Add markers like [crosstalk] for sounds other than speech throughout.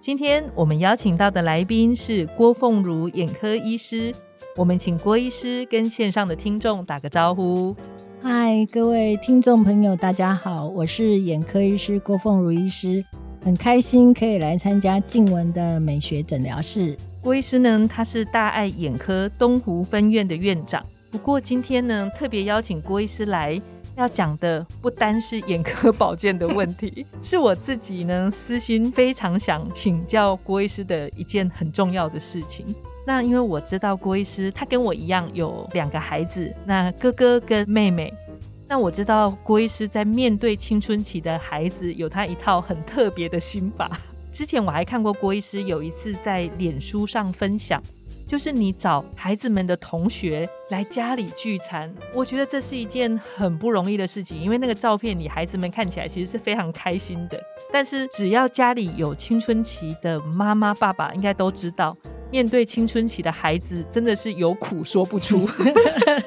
今天我们邀请到的来宾是郭凤如眼科医师，我们请郭医师跟线上的听众打个招呼。嗨，各位听众朋友，大家好，我是眼科医师郭凤如医师，很开心可以来参加静文的美学诊疗室。郭医师呢，他是大爱眼科东湖分院的院长，不过今天呢，特别邀请郭医师来。要讲的不单是眼科 [laughs] 保健的问题，是我自己呢私心非常想请教郭医师的一件很重要的事情。那因为我知道郭医师他跟我一样有两个孩子，那哥哥跟妹妹。那我知道郭医师在面对青春期的孩子有他一套很特别的心法。[laughs] 之前我还看过郭医师有一次在脸书上分享。就是你找孩子们的同学来家里聚餐，我觉得这是一件很不容易的事情，因为那个照片你孩子们看起来其实是非常开心的。但是只要家里有青春期的妈妈爸爸，应该都知道，面对青春期的孩子真的是有苦说不出。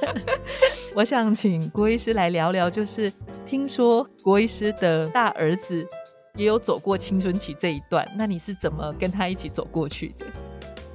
[laughs] 我想请郭医师来聊聊，就是听说郭医师的大儿子也有走过青春期这一段，那你是怎么跟他一起走过去的？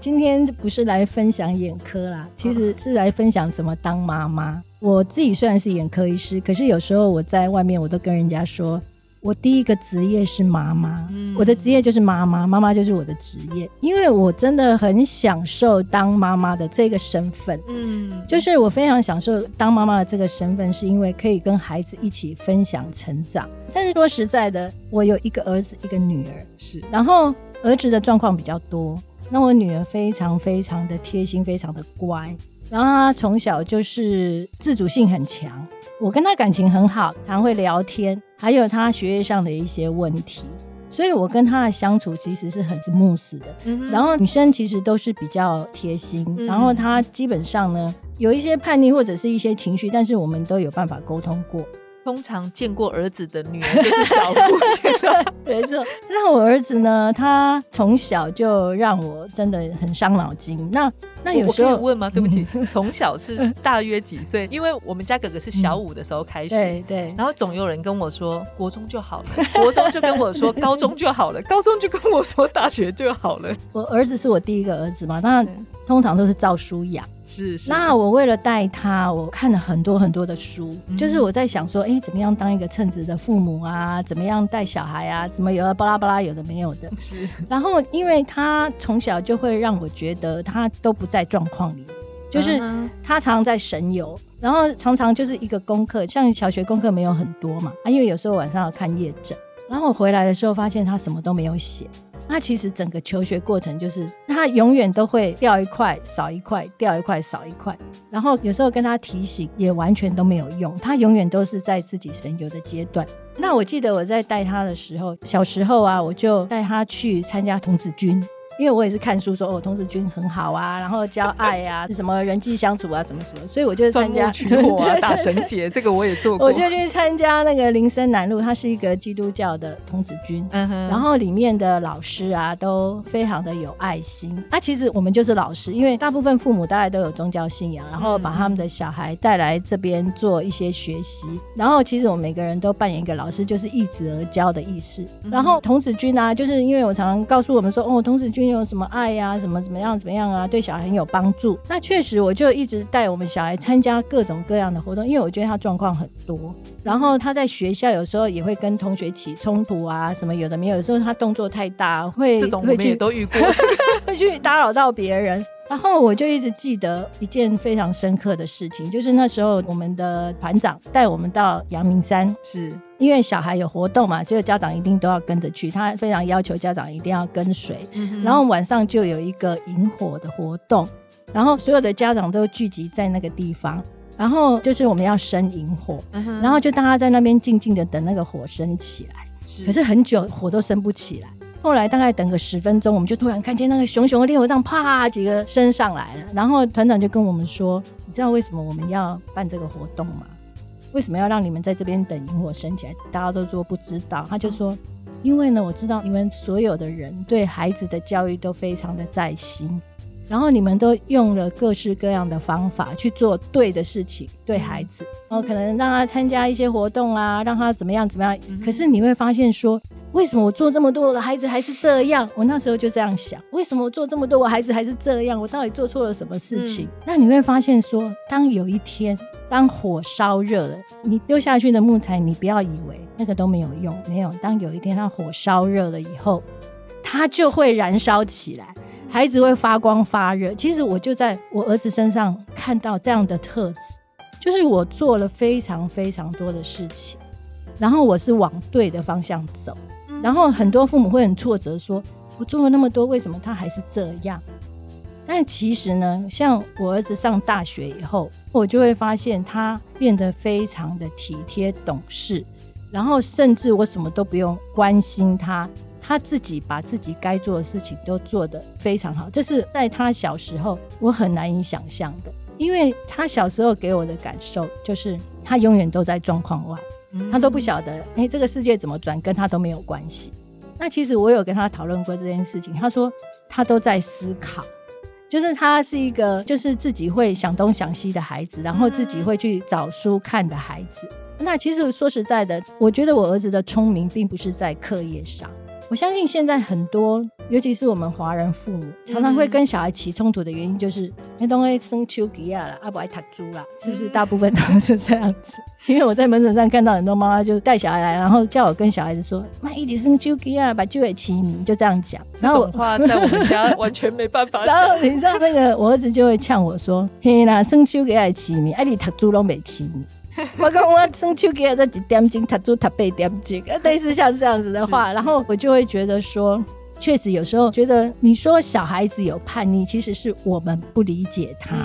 今天不是来分享眼科啦，其实是来分享怎么当妈妈。我自己虽然是眼科医师，可是有时候我在外面，我都跟人家说，我第一个职业是妈妈，我的职业就是妈妈，妈妈就是我的职业，因为我真的很享受当妈妈的这个身份。嗯，就是我非常享受当妈妈的这个身份，是因为可以跟孩子一起分享成长。但是说实在的，我有一个儿子，一个女儿，是，然后儿子的状况比较多。那我女儿非常非常的贴心，非常的乖，然后她从小就是自主性很强，我跟她感情很好，常会聊天，还有她学业上的一些问题，所以我跟她的相处其实是很是慕斯的。然后女生其实都是比较贴心，然后她基本上呢有一些叛逆或者是一些情绪，但是我们都有办法沟通过。通常见过儿子的女人就是小姑姐，[laughs] [laughs] 没错。那我儿子呢？他从小就让我真的很伤脑筋。那那有时候问吗？对不起，[laughs] 从小是大约几岁？因为我们家哥哥是小五的时候开始，对对。然后总有人跟我说国中就好了，国中就跟我说高中就好了，高中就跟我说大学就好了。我儿子是我第一个儿子嘛，那通常都是照书养。是，是那我为了带他，我看了很多很多的书，就是我在想说，哎，怎么样当一个称职的父母啊？怎么样带小孩啊？怎么有的巴拉巴拉，有的没有的。是，然后因为他从小就会让我觉得他都不在状况里，就是他常常在神游，然后常常就是一个功课，像小学功课没有很多嘛，啊，因为有时候晚上要看夜诊，然后我回来的时候发现他什么都没有写。他其实整个求学过程就是，他永远都会掉一块少一块，掉一块少一块。然后有时候跟他提醒也完全都没有用，他永远都是在自己神游的阶段。那我记得我在带他的时候，小时候啊，我就带他去参加童子军。因为我也是看书说哦，童子军很好啊，然后教爱啊，什么人际相处啊，什么什么，所以我就参加取火啊，打神节，这个我也做过。我就去参加那个林森南路，它是一个基督教的童子军，嗯哼，然后里面的老师啊都非常的有爱心。啊，其实我们就是老师，因为大部分父母大概都有宗教信仰，然后把他们的小孩带来这边做一些学习。然后其实我们每个人都扮演一个老师，就是易子而教的意思。然后童子军啊，就是因为我常常告诉我们说，哦，童子军。有什么爱呀？什么怎么样？怎么样啊？对小孩很有帮助。那确实，我就一直带我们小孩参加各种各样的活动，因为我觉得他状况很多。然后他在学校有时候也会跟同学起冲突啊，什么有的没有。有时候他动作太大，会这种会去都遇过，[laughs] 会去打扰到别人。然后我就一直记得一件非常深刻的事情，就是那时候我们的团长带我们到阳明山，是。因为小孩有活动嘛，就是家长一定都要跟着去，他非常要求家长一定要跟随。然后晚上就有一个引火的活动，然后所有的家长都聚集在那个地方，然后就是我们要生引火，然后就大家在那边静静的等那个火升起来，可是很久火都升不起来。后来大概等个十分钟，我们就突然看见那个熊熊的烈火仗啪几个升上来了。然后团长就跟我们说：“你知道为什么我们要办这个活动吗？为什么要让你们在这边等萤火升起来？”大家都说不知道。他就说：“因为呢，我知道你们所有的人对孩子的教育都非常的在心。”然后你们都用了各式各样的方法去做对的事情，对孩子，然后可能让他参加一些活动啊，让他怎么样怎么样。可是你会发现说，为什么我做这么多，我的孩子还是这样？我那时候就这样想，为什么我做这么多，我孩子还是这样？我到底做错了什么事情？那你会发现说，当有一天，当火烧热了，你丢下去的木材，你不要以为那个都没有用，没有。当有一天它火烧热了以后，它就会燃烧起来。孩子会发光发热，其实我就在我儿子身上看到这样的特质，就是我做了非常非常多的事情，然后我是往对的方向走，然后很多父母会很挫折，说我做了那么多，为什么他还是这样？但其实呢，像我儿子上大学以后，我就会发现他变得非常的体贴懂事，然后甚至我什么都不用关心他。他自己把自己该做的事情都做得非常好，这是在他小时候我很难以想象的，因为他小时候给我的感受就是他永远都在状况外，他都不晓得哎这个世界怎么转跟他都没有关系。那其实我有跟他讨论过这件事情，他说他都在思考，就是他是一个就是自己会想东想西的孩子，然后自己会去找书看的孩子。那其实说实在的，我觉得我儿子的聪明并不是在课业上。我相信现在很多，尤其是我们华人父母，常常会跟小孩起冲突的原因，就是那东西生丘吉亚了，阿伯爱塔猪啦，是不是？大部分都是这样子。[laughs] 因为我在门诊上看到很多妈妈就带小孩来，然后叫我跟小孩子说：“妈，一点生丘吉亚，把就给起名，就这样讲。”这种话在我们家 [laughs] 完全没办法。然后你知道那个我儿子就会呛我说：“嘿啦，生丘吉亚起名，哎，你塔猪都没起名。” [laughs] 我讲我生秋给这几点钟，他做他背点钟，[laughs] 类似像这样子的话，然后我就会觉得说，确实有时候觉得你说小孩子有叛逆，其实是我们不理解他，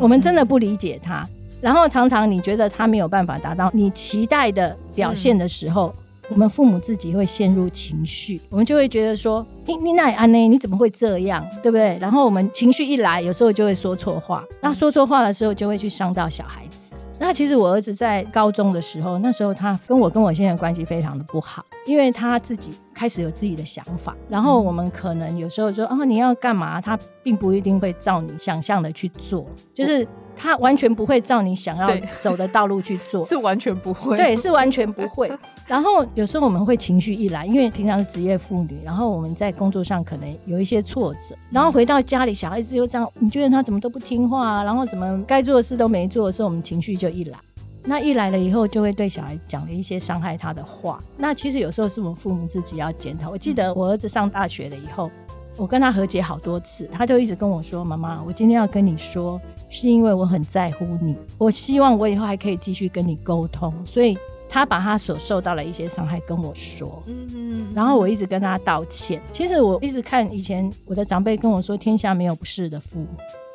我们真的不理解他。然后常常你觉得他没有办法达到你期待的表现的时候，我们父母自己会陷入情绪，我们就会觉得说，你你那安呢？你怎么会这样？对不对？然后我们情绪一来，有时候就会说错话，那说错话的时候就会去伤到小孩子。那其实我儿子在高中的时候，那时候他跟我跟我现在关系非常的不好，因为他自己开始有自己的想法，然后我们可能有时候说啊你要干嘛，他并不一定会照你想象的去做，就是。他完全不会照你想要走的道路去做，是完全不会。对，是完全不会。然后有时候我们会情绪一来，因为平常是职业妇女，然后我们在工作上可能有一些挫折，然后回到家里，小孩子又这样，你觉得他怎么都不听话，啊然后怎么该做的事都没做的时候，我们情绪就一来。那一来了以后，就会对小孩讲了一些伤害他的话。那其实有时候是我们父母自己要检讨。我记得我儿子上大学了以后。我跟他和解好多次，他就一直跟我说：“妈妈，我今天要跟你说，是因为我很在乎你，我希望我以后还可以继续跟你沟通。”所以他把他所受到的一些伤害跟我说，嗯嗯，然后我一直跟他道歉。其实我一直看以前我的长辈跟我说：“天下没有不是的父母。”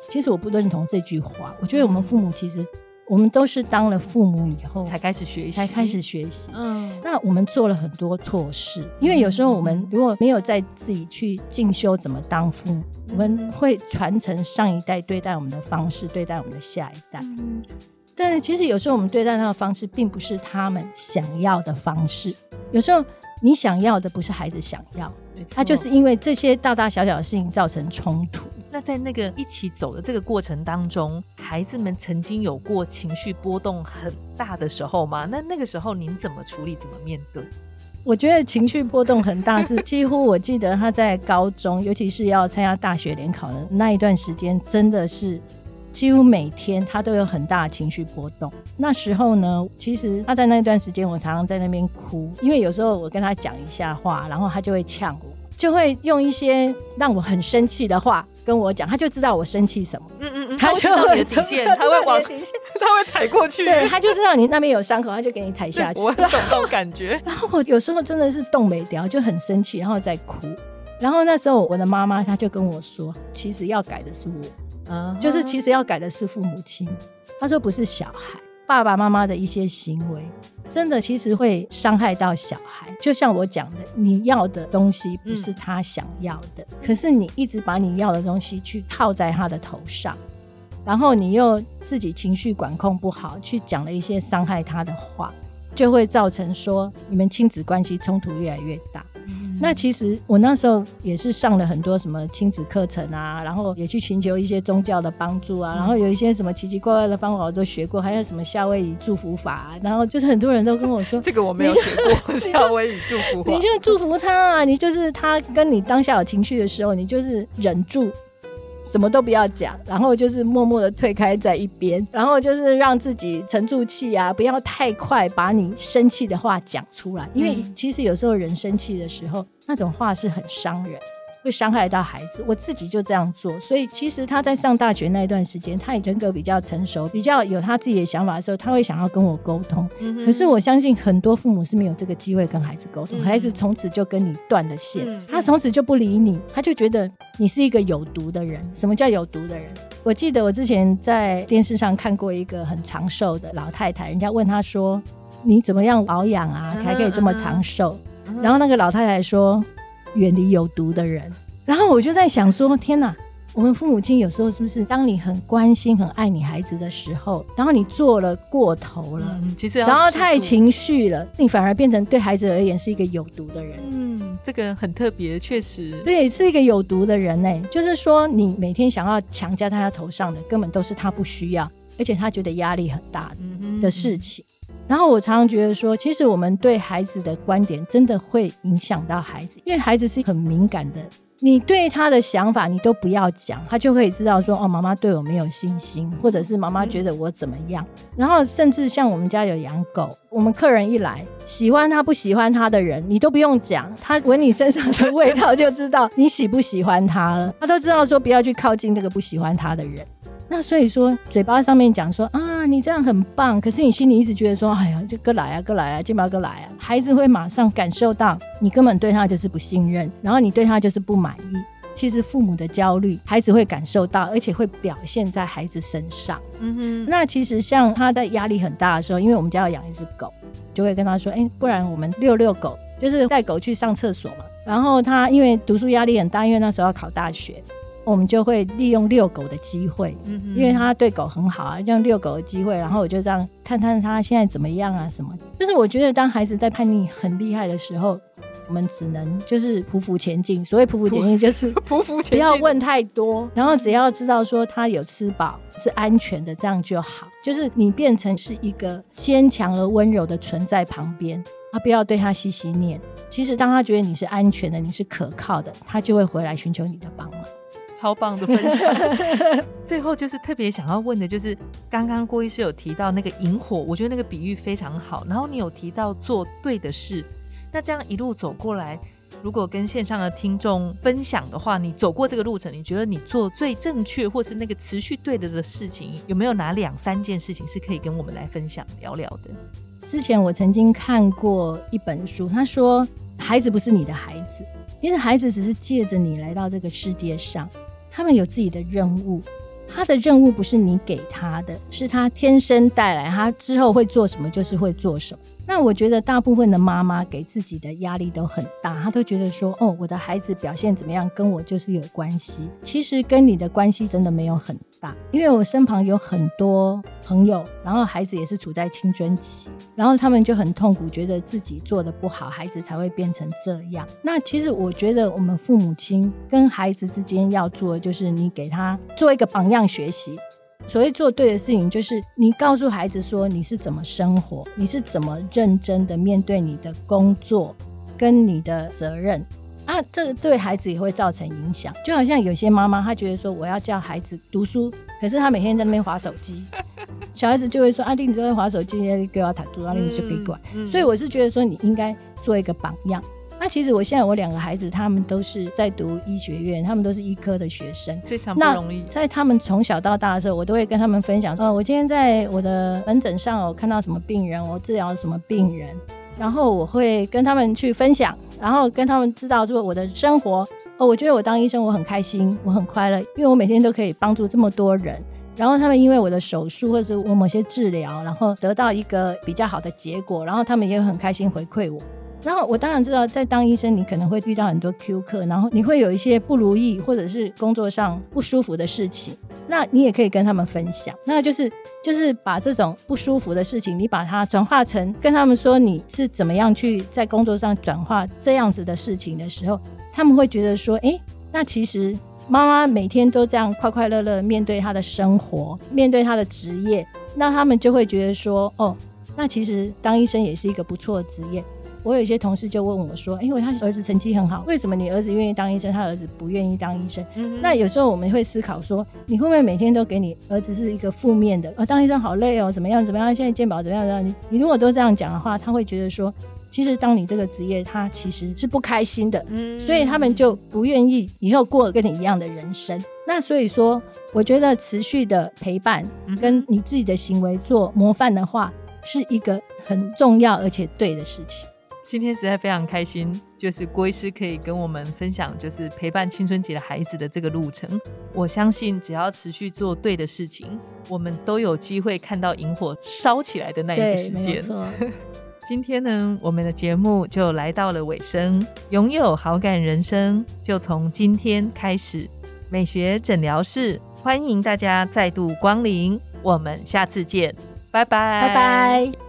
其实我不认同这句话。我觉得我们父母其实。我们都是当了父母以后才开始学习，才开始学习。嗯，那我们做了很多错事，因为有时候我们如果没有在自己去进修怎么当父母，我们会传承上一代对待我们的方式，对待我们的下一代。嗯，但是其实有时候我们对待他的方式，并不是他们想要的方式。有时候你想要的不是孩子想要，他就是因为这些大大小小的事情造成冲突。那在那个一起走的这个过程当中，孩子们曾经有过情绪波动很大的时候吗？那那个时候您怎么处理？怎么面对？我觉得情绪波动很大，是几乎我记得他在高中，尤其是要参加大学联考的那一段时间，真的是几乎每天他都有很大的情绪波动。那时候呢，其实他在那段时间，我常常在那边哭，因为有时候我跟他讲一下话，然后他就会呛我，就会用一些让我很生气的话。跟我讲，他就知道我生气什么。嗯嗯嗯，他知道你的底线，他会往底线，他会踩过去。对，他就知道你那边有伤口，他就给你踩下去。我懂这种感觉。然后我有时候真的是动没掉，就很生气，然后再哭。然后那时候我的妈妈，她就跟我说，其实要改的是我，嗯，就是其实要改的是父母亲。他说不是小孩，爸爸妈妈的一些行为，真的其实会伤害到小孩。就像我讲的，你要的东西不是他想要的，可是你一直把你要的东西去套在他的头上，然后你又自己情绪管控不好，去讲了一些伤害他的话，就会造成说你们亲子关系冲突越来越大。那其实我那时候也是上了很多什么亲子课程啊，然后也去寻求一些宗教的帮助啊，然后有一些什么奇奇怪怪的方法我都学过，还有什么夏威夷祝福法，然后就是很多人都跟我说，[laughs] 这个我没有学过 [laughs] 夏威夷祝福法，你就祝福他啊，你就是他跟你当下有情绪的时候，你就是忍住。什么都不要讲，然后就是默默的退开在一边，然后就是让自己沉住气啊，不要太快把你生气的话讲出来，因为其实有时候人生气的时候，那种话是很伤人。会伤害到孩子，我自己就这样做。所以其实他在上大学那一段时间，他也人格比较成熟，比较有他自己的想法的时候，他会想要跟我沟通。可是我相信很多父母是没有这个机会跟孩子沟通，孩子从此就跟你断了线，他从此就不理你，他就觉得你是一个有毒的人。什么叫有毒的人？我记得我之前在电视上看过一个很长寿的老太太，人家问她说：“你怎么样保养啊，才可以这么长寿？”然后那个老太太说。远离有毒的人，然后我就在想说：天哪，我们父母亲有时候是不是当你很关心、很爱你孩子的时候，然后你做了过头了，其实然后太情绪了，你反而变成对孩子而言是一个有毒的人。嗯，这个很特别，确实，对，是一个有毒的人呢。就是说，你每天想要强加在他头上的，根本都是他不需要，而且他觉得压力很大的事情。然后我常常觉得说，其实我们对孩子的观点真的会影响到孩子，因为孩子是很敏感的。你对他的想法，你都不要讲，他就可以知道说，哦，妈妈对我没有信心，或者是妈妈觉得我怎么样。然后甚至像我们家有养狗，我们客人一来，喜欢他不喜欢他的人，你都不用讲，他闻你身上的味道就知道你喜不喜欢他了。他都知道说，不要去靠近那个不喜欢他的人。那所以说，嘴巴上面讲说啊，你这样很棒，可是你心里一直觉得说，哎呀，这哥来啊，哥来啊，金毛哥来啊，孩子会马上感受到你根本对他就是不信任，然后你对他就是不满意。其实父母的焦虑，孩子会感受到，而且会表现在孩子身上。嗯哼。那其实像他的压力很大的时候，因为我们家要养一只狗，就会跟他说，哎，不然我们遛遛狗，就是带狗去上厕所嘛。然后他因为读书压力很大，因为那时候要考大学。我们就会利用遛狗的机会，嗯因为他对狗很好啊，这样遛狗的机会，然后我就这样看看他现在怎么样啊，什么？就是我觉得当孩子在叛逆很厉害的时候，我们只能就是匍匐前进。所谓匍匐前进，就是 [laughs] 匍匐前进，不要问太多，然后只要知道说他有吃饱是安全的，这样就好。就是你变成是一个坚强而温柔的存在旁边，他不要对他细细念。其实当他觉得你是安全的，你是可靠的，他就会回来寻求你的帮忙。超棒的分享。[laughs] 最后就是特别想要问的，就是刚刚郭医师有提到那个萤火，我觉得那个比喻非常好。然后你有提到做对的事，那这样一路走过来，如果跟线上的听众分享的话，你走过这个路程，你觉得你做最正确或是那个持续对的的事情，有没有哪两三件事情是可以跟我们来分享聊聊的？之前我曾经看过一本书，他说孩子不是你的孩子，因为孩子只是借着你来到这个世界上。他们有自己的任务，他的任务不是你给他的，是他天生带来，他之后会做什么就是会做什么。那我觉得大部分的妈妈给自己的压力都很大，她都觉得说，哦，我的孩子表现怎么样，跟我就是有关系。其实跟你的关系真的没有很大，因为我身旁有很多朋友，然后孩子也是处在青春期，然后他们就很痛苦，觉得自己做的不好，孩子才会变成这样。那其实我觉得我们父母亲跟孩子之间要做的，就是你给他做一个榜样学习。所谓做对的事情，就是你告诉孩子说你是怎么生活，你是怎么认真的面对你的工作跟你的责任啊，这个对孩子也会造成影响。就好像有些妈妈，她觉得说我要叫孩子读书，可是她每天在那边划手机，[laughs] 小孩子就会说啊，你都在划手机，给我打住，啊，你就给管。所以我是觉得说你应该做一个榜样。那其实我现在我两个孩子，他们都是在读医学院，他们都是医科的学生，非常不容易。在他们从小到大的时候，我都会跟他们分享，哦，我今天在我的门诊上，我看到什么病人，我治疗什么病人，然后我会跟他们去分享，然后跟他们知道说我的生活，哦，我觉得我当医生我很开心，我很快乐，因为我每天都可以帮助这么多人。然后他们因为我的手术或者我某些治疗，然后得到一个比较好的结果，然后他们也很开心回馈我。然后我当然知道，在当医生你可能会遇到很多 Q 客，然后你会有一些不如意或者是工作上不舒服的事情，那你也可以跟他们分享。那就是就是把这种不舒服的事情，你把它转化成跟他们说你是怎么样去在工作上转化这样子的事情的时候，他们会觉得说，哎，那其实妈妈每天都这样快快乐乐面对她的生活，面对她的职业，那他们就会觉得说，哦，那其实当医生也是一个不错的职业。我有一些同事就问我说：“哎，因为他儿子成绩很好，为什么你儿子愿意当医生，他儿子不愿意当医生？”那有时候我们会思考说，你会不会每天都给你儿子是一个负面的？呃，当医生好累哦，怎么样怎么样？现在健保怎么样？怎么样？你你如果都这样讲的话，他会觉得说，其实当你这个职业，他其实是不开心的，所以他们就不愿意以后过跟你一样的人生。那所以说，我觉得持续的陪伴跟你自己的行为做模范的话，是一个很重要而且对的事情。今天实在非常开心，就是郭医师可以跟我们分享，就是陪伴青春期的孩子的这个路程。我相信，只要持续做对的事情，我们都有机会看到萤火烧起来的那一个时间。[laughs] 今天呢，我们的节目就来到了尾声。拥有好感人生，就从今天开始。美学诊疗室欢迎大家再度光临，我们下次见，拜拜，拜拜。